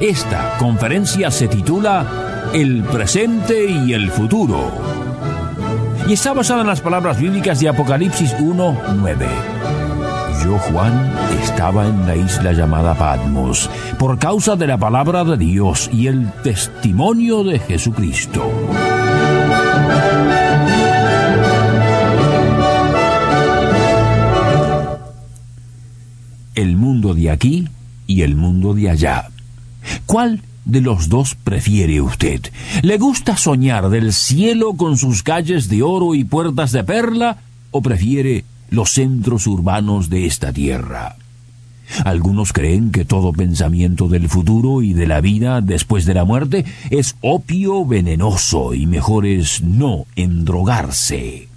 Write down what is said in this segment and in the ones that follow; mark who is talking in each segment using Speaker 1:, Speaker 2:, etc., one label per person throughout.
Speaker 1: Esta conferencia se titula El presente y el futuro. Y está basada en las palabras bíblicas de Apocalipsis 1:9. Yo, Juan, estaba en la isla llamada Patmos por causa de la palabra de Dios y el testimonio de Jesucristo. El mundo de aquí y el mundo de allá. ¿Cuál de los dos prefiere usted? ¿Le gusta soñar del cielo con sus calles de oro y puertas de perla o prefiere los centros urbanos de esta tierra? Algunos creen que todo pensamiento del futuro y de la vida después de la muerte es opio venenoso y mejor es no endrogarse.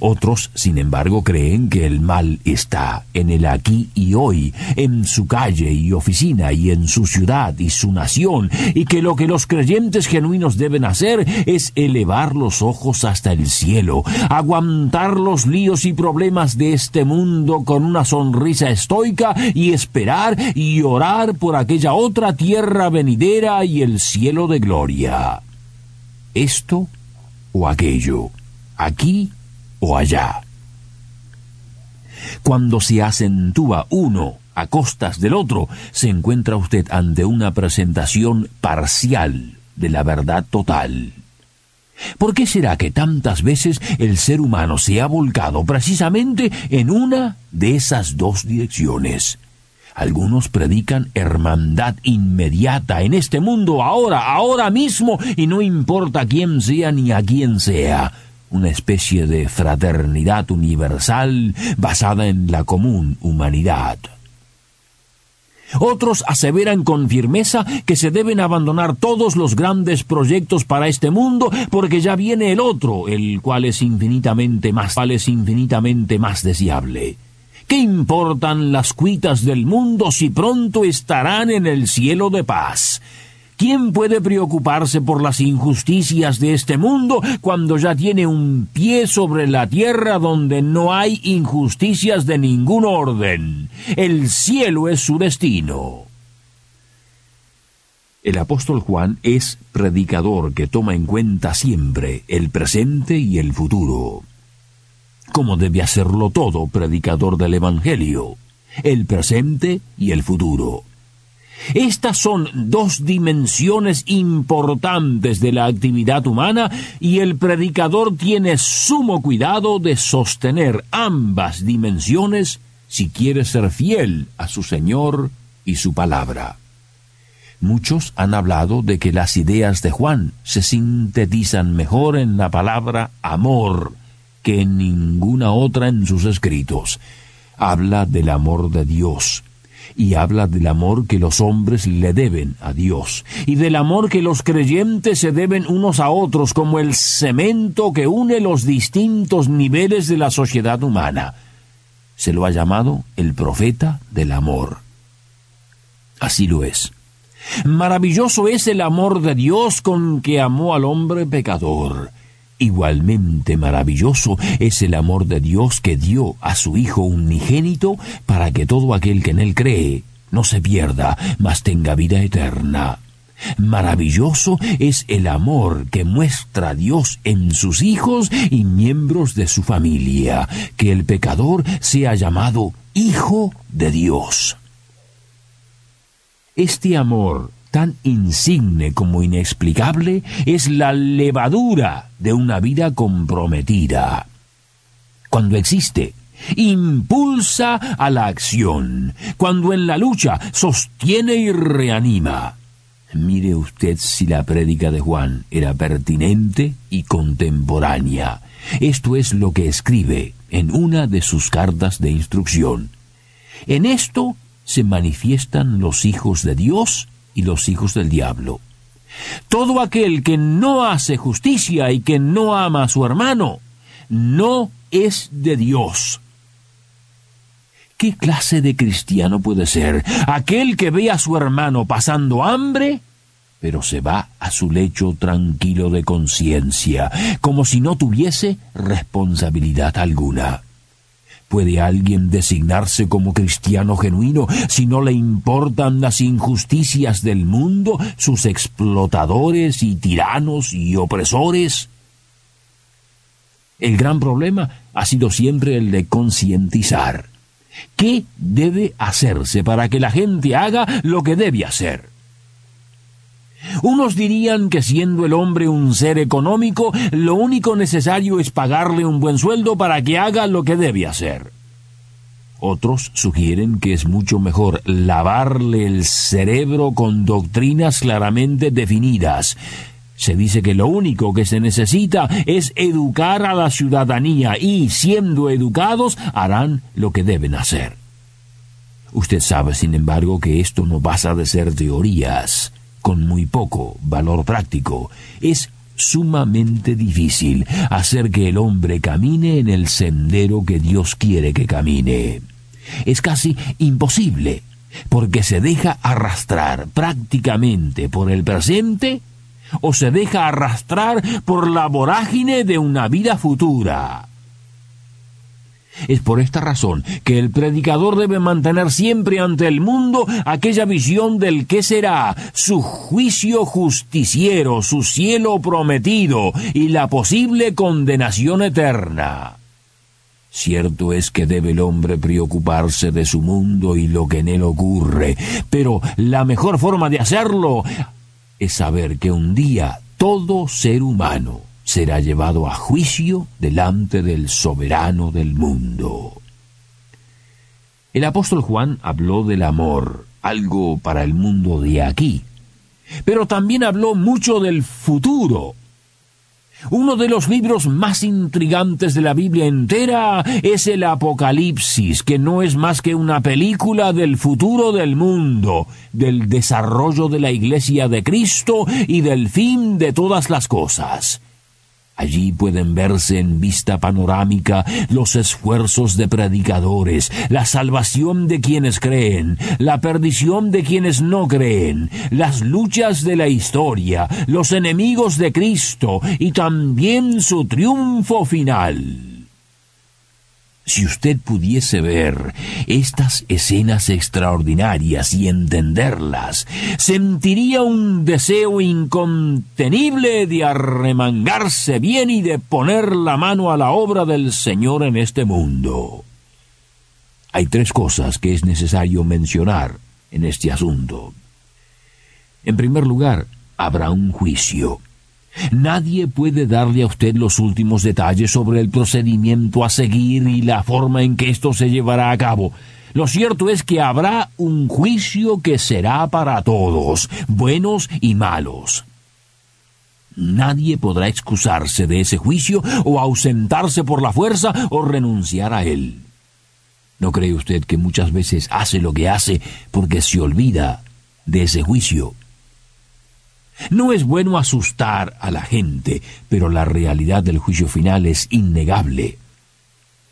Speaker 1: Otros, sin embargo, creen que el mal está en el aquí y hoy, en su calle y oficina y en su ciudad y su nación, y que lo que los creyentes genuinos deben hacer es elevar los ojos hasta el cielo, aguantar los líos y problemas de este mundo con una sonrisa estoica y esperar y orar por aquella otra tierra venidera y el cielo de gloria. Esto o aquello, aquí o allá. Cuando se acentúa uno a costas del otro, se encuentra usted ante una presentación parcial de la verdad total. ¿Por qué será que tantas veces el ser humano se ha volcado precisamente en una de esas dos direcciones? Algunos predican hermandad inmediata en este mundo ahora, ahora mismo, y no importa quién sea ni a quién sea una especie de fraternidad universal basada en la común humanidad. Otros aseveran con firmeza que se deben abandonar todos los grandes proyectos para este mundo porque ya viene el otro, el cual es infinitamente más, es infinitamente más deseable. ¿Qué importan las cuitas del mundo si pronto estarán en el cielo de paz? ¿Quién puede preocuparse por las injusticias de este mundo cuando ya tiene un pie sobre la tierra donde no hay injusticias de ningún orden? El cielo es su destino. El apóstol Juan es predicador que toma en cuenta siempre el presente y el futuro. ¿Cómo debe hacerlo todo predicador del Evangelio? El presente y el futuro. Estas son dos dimensiones importantes de la actividad humana y el predicador tiene sumo cuidado de sostener ambas dimensiones si quiere ser fiel a su Señor y su palabra. Muchos han hablado de que las ideas de Juan se sintetizan mejor en la palabra amor que en ninguna otra en sus escritos. Habla del amor de Dios, y habla del amor que los hombres le deben a Dios y del amor que los creyentes se deben unos a otros como el cemento que une los distintos niveles de la sociedad humana. Se lo ha llamado el profeta del amor. Así lo es. Maravilloso es el amor de Dios con que amó al hombre pecador. Igualmente maravilloso es el amor de Dios que dio a su Hijo unigénito para que todo aquel que en él cree no se pierda, mas tenga vida eterna. Maravilloso es el amor que muestra Dios en sus hijos y miembros de su familia, que el pecador sea llamado Hijo de Dios. Este amor tan insigne como inexplicable es la levadura de una vida comprometida. Cuando existe, impulsa a la acción, cuando en la lucha sostiene y reanima. Mire usted si la prédica de Juan era pertinente y contemporánea. Esto es lo que escribe en una de sus cartas de instrucción. En esto se manifiestan los hijos de Dios y los hijos del diablo. Todo aquel que no hace justicia y que no ama a su hermano, no es de Dios. ¿Qué clase de cristiano puede ser aquel que ve a su hermano pasando hambre, pero se va a su lecho tranquilo de conciencia, como si no tuviese responsabilidad alguna? ¿Puede alguien designarse como cristiano genuino si no le importan las injusticias del mundo, sus explotadores y tiranos y opresores? El gran problema ha sido siempre el de concientizar. ¿Qué debe hacerse para que la gente haga lo que debe hacer? Unos dirían que siendo el hombre un ser económico, lo único necesario es pagarle un buen sueldo para que haga lo que debe hacer. Otros sugieren que es mucho mejor lavarle el cerebro con doctrinas claramente definidas. Se dice que lo único que se necesita es educar a la ciudadanía y, siendo educados, harán lo que deben hacer. Usted sabe, sin embargo, que esto no pasa de ser teorías con muy poco valor práctico. Es sumamente difícil hacer que el hombre camine en el sendero que Dios quiere que camine. Es casi imposible, porque se deja arrastrar prácticamente por el presente o se deja arrastrar por la vorágine de una vida futura. Es por esta razón que el predicador debe mantener siempre ante el mundo aquella visión del que será su juicio justiciero, su cielo prometido y la posible condenación eterna. Cierto es que debe el hombre preocuparse de su mundo y lo que en él ocurre, pero la mejor forma de hacerlo es saber que un día todo ser humano será llevado a juicio delante del soberano del mundo. El apóstol Juan habló del amor, algo para el mundo de aquí, pero también habló mucho del futuro. Uno de los libros más intrigantes de la Biblia entera es el Apocalipsis, que no es más que una película del futuro del mundo, del desarrollo de la Iglesia de Cristo y del fin de todas las cosas. Allí pueden verse en vista panorámica los esfuerzos de predicadores, la salvación de quienes creen, la perdición de quienes no creen, las luchas de la historia, los enemigos de Cristo y también su triunfo final. Si usted pudiese ver estas escenas extraordinarias y entenderlas, sentiría un deseo incontenible de arremangarse bien y de poner la mano a la obra del Señor en este mundo. Hay tres cosas que es necesario mencionar en este asunto. En primer lugar, habrá un juicio. Nadie puede darle a usted los últimos detalles sobre el procedimiento a seguir y la forma en que esto se llevará a cabo. Lo cierto es que habrá un juicio que será para todos, buenos y malos. Nadie podrá excusarse de ese juicio o ausentarse por la fuerza o renunciar a él. ¿No cree usted que muchas veces hace lo que hace porque se olvida de ese juicio? No es bueno asustar a la gente, pero la realidad del juicio final es innegable.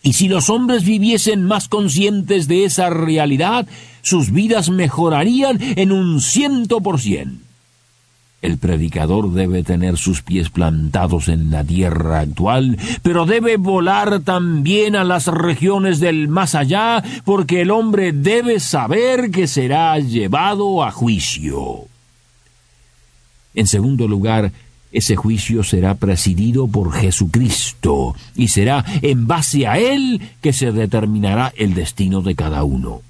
Speaker 1: Y si los hombres viviesen más conscientes de esa realidad, sus vidas mejorarían en un ciento por cien. El predicador debe tener sus pies plantados en la tierra actual, pero debe volar también a las regiones del más allá, porque el hombre debe saber que será llevado a juicio. En segundo lugar, ese juicio será presidido por Jesucristo y será en base a Él que se determinará el destino de cada uno.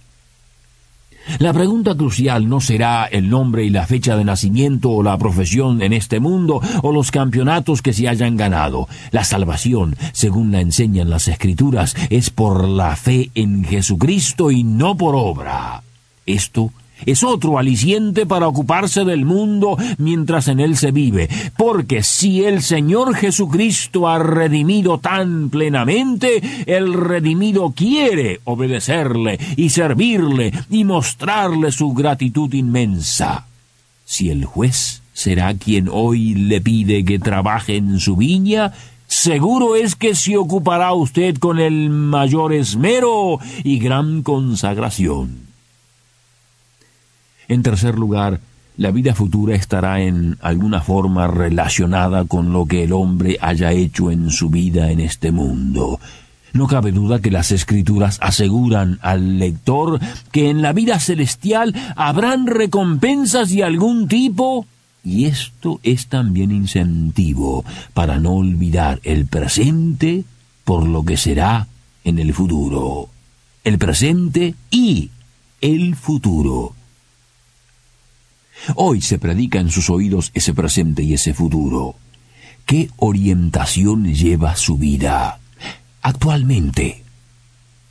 Speaker 1: La pregunta crucial no será el nombre y la fecha de nacimiento o la profesión en este mundo o los campeonatos que se hayan ganado. La salvación, según la enseñan las Escrituras, es por la fe en Jesucristo y no por obra. Esto es otro aliciente para ocuparse del mundo mientras en él se vive, porque si el Señor Jesucristo ha redimido tan plenamente, el redimido quiere obedecerle y servirle y mostrarle su gratitud inmensa. Si el juez será quien hoy le pide que trabaje en su viña, seguro es que se ocupará usted con el mayor esmero y gran consagración. En tercer lugar, la vida futura estará en alguna forma relacionada con lo que el hombre haya hecho en su vida en este mundo. No cabe duda que las escrituras aseguran al lector que en la vida celestial habrán recompensas de algún tipo, y esto es también incentivo para no olvidar el presente por lo que será en el futuro. El presente y el futuro. Hoy se predica en sus oídos ese presente y ese futuro. ¿Qué orientación lleva su vida? Actualmente,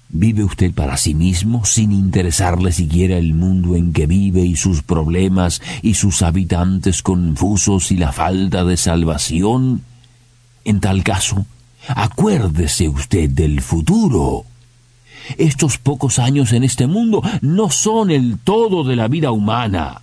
Speaker 1: ¿vive usted para sí mismo sin interesarle siquiera el mundo en que vive y sus problemas y sus habitantes confusos y la falta de salvación? En tal caso, acuérdese usted del futuro. Estos pocos años en este mundo no son el todo de la vida humana.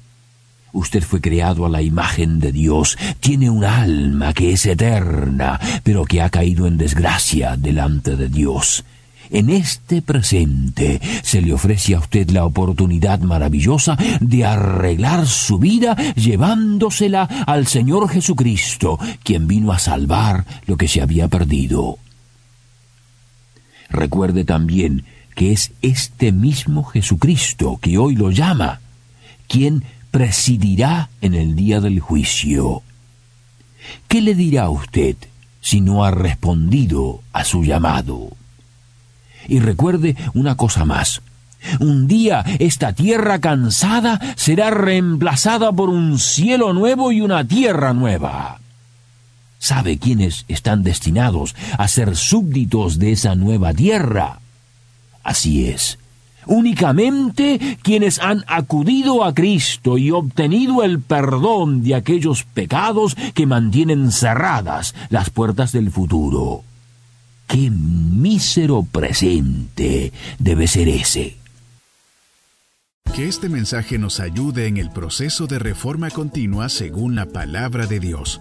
Speaker 1: Usted fue creado a la imagen de Dios, tiene un alma que es eterna, pero que ha caído en desgracia delante de Dios. En este presente se le ofrece a usted la oportunidad maravillosa de arreglar su vida llevándosela al Señor Jesucristo, quien vino a salvar lo que se había perdido. Recuerde también que es este mismo Jesucristo que hoy lo llama, quien presidirá en el día del juicio. ¿Qué le dirá usted si no ha respondido a su llamado? Y recuerde una cosa más. Un día esta tierra cansada será reemplazada por un cielo nuevo y una tierra nueva. ¿Sabe quiénes están destinados a ser súbditos de esa nueva tierra? Así es, únicamente quienes han acudido a Cristo y obtenido el perdón de aquellos pecados que mantienen cerradas las puertas del futuro. ¡Qué mísero presente debe ser ese!
Speaker 2: Que este mensaje nos ayude en el proceso de reforma continua según la palabra de Dios.